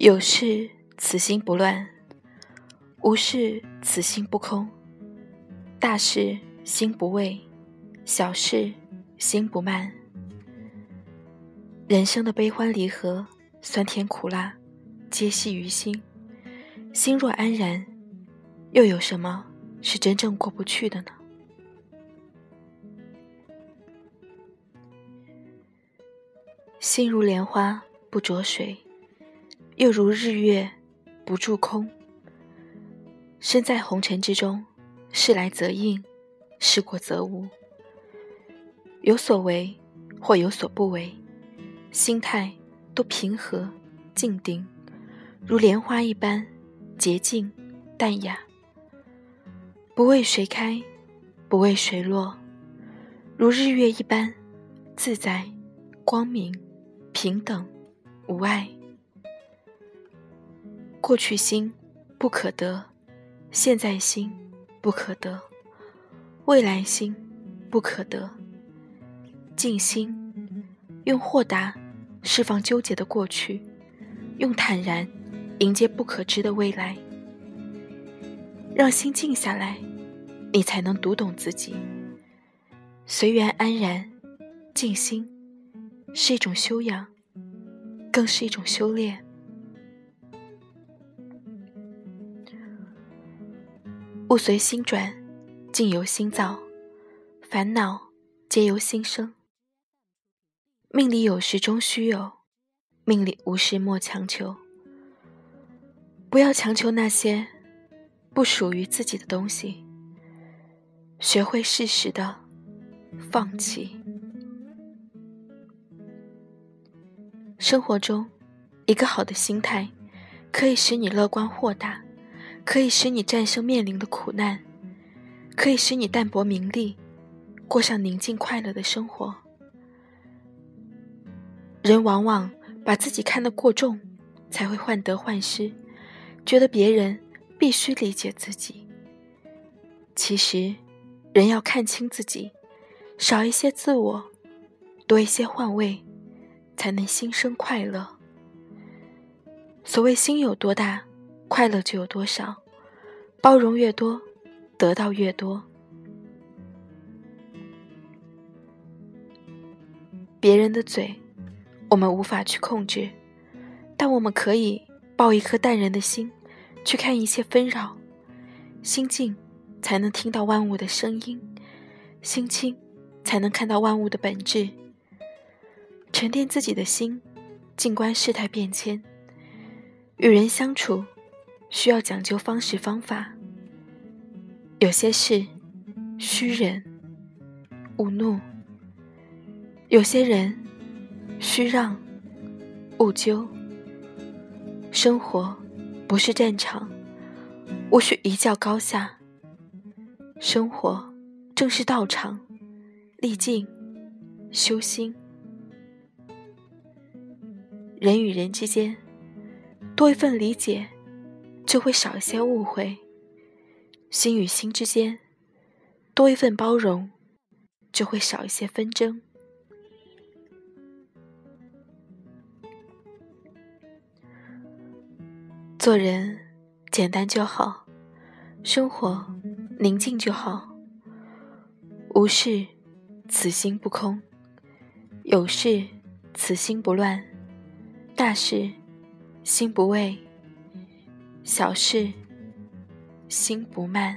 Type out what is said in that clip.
有事此心不乱，无事此心不空，大事心不畏，小事心不慢。人生的悲欢离合，酸甜苦辣，皆系于心。心若安然，又有什么是真正过不去的呢？心如莲花不着水。又如日月不住空，身在红尘之中，事来则应，事过则无。有所为或有所不为，心态都平和静定，如莲花一般洁净淡雅，不为谁开，不为谁落，如日月一般自在光明平等无碍。过去心不可得，现在心不可得，未来心不可得。静心，用豁达释放纠结的过去，用坦然迎接不可知的未来。让心静下来，你才能读懂自己。随缘安然，静心，是一种修养，更是一种修炼。物随心转，境由心造，烦恼皆由心生。命里有时终须有，命里无时莫强求。不要强求那些不属于自己的东西，学会适时的放弃。生活中，一个好的心态可以使你乐观豁达。可以使你战胜面临的苦难，可以使你淡泊名利，过上宁静快乐的生活。人往往把自己看得过重，才会患得患失，觉得别人必须理解自己。其实，人要看清自己，少一些自我，多一些换位，才能心生快乐。所谓心有多大。快乐就有多少，包容越多，得到越多。别人的嘴，我们无法去控制，但我们可以抱一颗淡然的心，去看一切纷扰。心静，才能听到万物的声音；心清，才能看到万物的本质。沉淀自己的心，静观世态变迁，与人相处。需要讲究方式方法，有些事需忍勿怒，有些人需让勿纠。生活不是战场，无需一较高下。生活正是道场，历尽修心。人与人之间多一份理解。就会少一些误会，心与心之间多一份包容，就会少一些纷争。做人简单就好，生活宁静就好。无事此心不空，有事此心不乱，大事心不畏。小事，心不慢。